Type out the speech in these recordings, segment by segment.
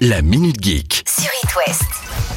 La Minute Geek. sur It West.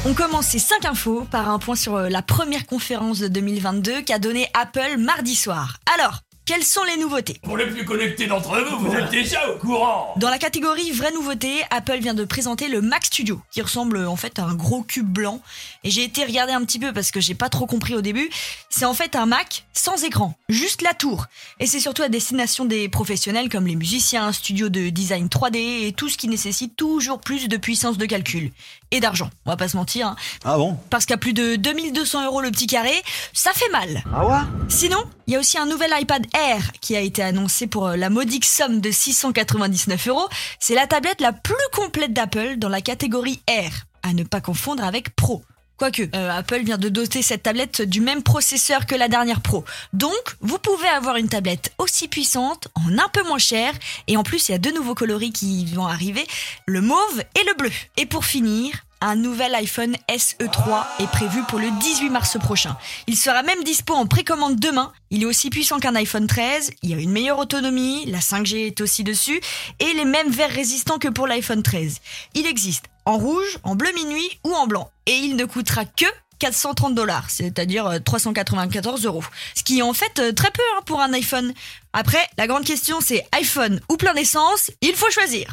On commence ces 5 infos par un point sur euh, la première conférence de 2022 qu'a donné Apple mardi soir. Alors, quelles sont les nouveautés Pour les plus connectés d'entre vous, vous êtes déjà au courant Dans la catégorie vraie nouveauté, Apple vient de présenter le Mac Studio, qui ressemble en fait à un gros cube blanc. Et j'ai été regarder un petit peu parce que j'ai pas trop compris au début. C'est en fait un Mac sans écran, juste la tour. Et c'est surtout à destination des professionnels comme les musiciens, studios de design 3D et tout ce qui nécessite toujours plus de puissance de calcul. Et d'argent, on va pas se mentir. hein. Ah bon? Parce qu'à plus de 2200 euros le petit carré, ça fait mal. Ah ouais? Sinon, il y a aussi un nouvel iPad Air qui a été annoncé pour euh, la modique somme de 699 euros. C'est la tablette la plus complète d'Apple dans la catégorie Air, à ne pas confondre avec Pro. Quoique, euh, Apple vient de doter cette tablette du même processeur que la dernière Pro. Donc, vous pouvez avoir une tablette aussi puissante, en un peu moins cher, et en plus, il y a deux nouveaux coloris qui vont arriver, le mauve et le bleu. Et pour finir, un nouvel iPhone SE3 est prévu pour le 18 mars prochain. Il sera même dispo en précommande demain. Il est aussi puissant qu'un iPhone 13, il a une meilleure autonomie, la 5G est aussi dessus, et les mêmes verres résistants que pour l'iPhone 13. Il existe en rouge, en bleu minuit ou en blanc, et il ne coûtera que 430 dollars, c'est-à-dire euh, 394 euros. Ce qui est en fait euh, très peu hein, pour un iPhone. Après, la grande question c'est iPhone ou plein d'essence, il faut choisir.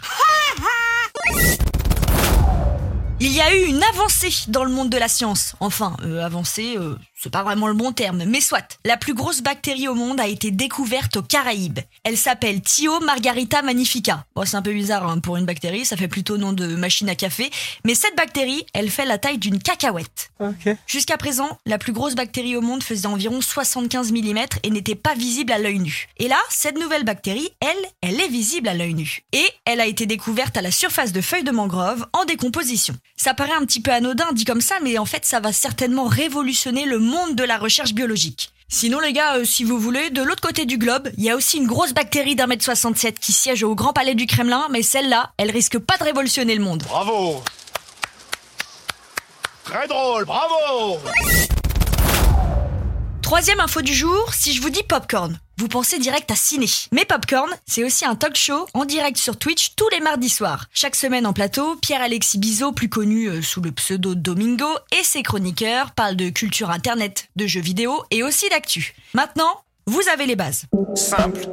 Il y a eu une avancée dans le monde de la science. Enfin, euh, avancée, euh, c'est pas vraiment le bon terme, mais soit. La plus grosse bactérie au monde a été découverte aux Caraïbes. Elle s'appelle Thio Margarita magnifica. Bon, c'est un peu bizarre hein, pour une bactérie, ça fait plutôt nom de machine à café. Mais cette bactérie, elle fait la taille d'une cacahuète. Jusqu'à présent, la plus grosse bactérie au monde faisait environ 75 mm et n'était pas visible à l'œil nu. Et là, cette nouvelle bactérie, elle, elle est visible à l'œil nu. Et elle a été découverte à la surface de feuilles de mangrove en décomposition. Ça paraît un petit peu anodin dit comme ça, mais en fait, ça va certainement révolutionner le monde de la recherche biologique. Sinon les gars, euh, si vous voulez, de l'autre côté du globe, il y a aussi une grosse bactérie d'un mètre 67 qui siège au Grand Palais du Kremlin, mais celle-là, elle risque pas de révolutionner le monde. Bravo Très drôle, bravo Troisième info du jour, si je vous dis popcorn, vous pensez direct à ciné. Mais Popcorn, c'est aussi un talk show en direct sur Twitch tous les mardis soirs. Chaque semaine en plateau, Pierre-Alexis Bizot, plus connu euh, sous le pseudo Domingo, et ses chroniqueurs parlent de culture internet, de jeux vidéo et aussi d'actu. Maintenant, vous avez les bases. Simple,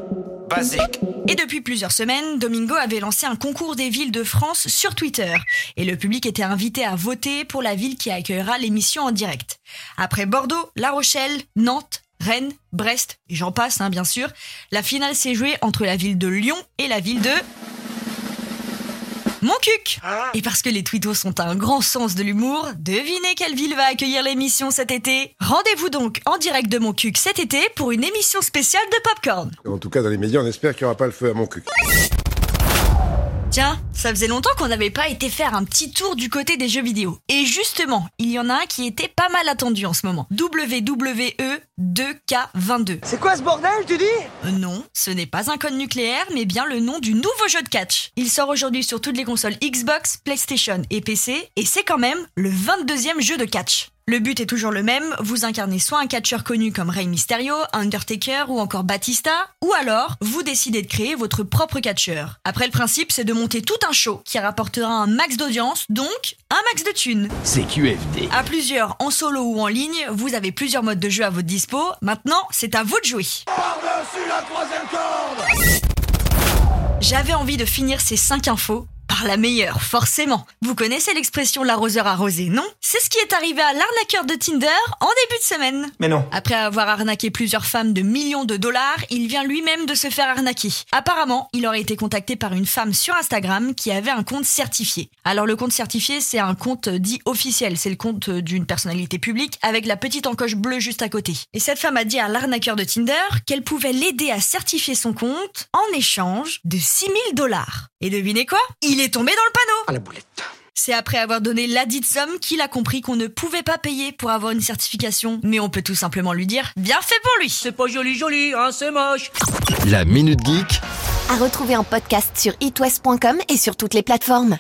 basique. Et depuis plusieurs semaines, Domingo avait lancé un concours des villes de France sur Twitter. Et le public était invité à voter pour la ville qui accueillera l'émission en direct. Après Bordeaux, La Rochelle, Nantes, Rennes, Brest, et j'en passe, hein, bien sûr, la finale s'est jouée entre la ville de Lyon et la ville de... Montcuq Et parce que les twittos ont un grand sens de l'humour, devinez quelle ville va accueillir l'émission cet été Rendez-vous donc en direct de Montcuq cet été pour une émission spéciale de Popcorn. En tout cas, dans les médias, on espère qu'il n'y aura pas le feu à mon cul. Tiens, ça faisait longtemps qu'on n'avait pas été faire un petit tour du côté des jeux vidéo. Et justement, il y en a un qui était pas mal attendu en ce moment. WWE 2K22. C'est quoi ce bordel, tu dis? Euh, non, ce n'est pas un code nucléaire, mais bien le nom du nouveau jeu de catch. Il sort aujourd'hui sur toutes les consoles Xbox, PlayStation et PC, et c'est quand même le 22e jeu de catch. Le but est toujours le même, vous incarnez soit un catcheur connu comme Rey Mysterio, Undertaker ou encore Batista, ou alors vous décidez de créer votre propre catcheur. Après le principe c'est de monter tout un show qui rapportera un max d'audience, donc un max de thunes. C'est QFD. À plusieurs, en solo ou en ligne, vous avez plusieurs modes de jeu à votre dispo. Maintenant, c'est à vous de jouer. Par-dessus la troisième corde J'avais envie de finir ces 5 infos la meilleure, forcément. Vous connaissez l'expression l'arroseur arrosé, non? C'est ce qui est arrivé à l'arnaqueur de Tinder en début de semaine. Mais non. Après avoir arnaqué plusieurs femmes de millions de dollars, il vient lui-même de se faire arnaquer. Apparemment, il aurait été contacté par une femme sur Instagram qui avait un compte certifié. Alors le compte certifié, c'est un compte dit officiel, c'est le compte d'une personnalité publique avec la petite encoche bleue juste à côté. Et cette femme a dit à l'arnaqueur de Tinder qu'elle pouvait l'aider à certifier son compte en échange de 6000 dollars. Et devinez quoi? Il est tombé dans le panneau À la boulette. c'est après avoir donné ladite somme qu'il a compris qu'on ne pouvait pas payer pour avoir une certification, mais on peut tout simplement lui dire bien fait pour lui. C'est pas joli joli, hein, c'est moche La Minute Geek À retrouver en podcast sur itwest.com et sur toutes les plateformes.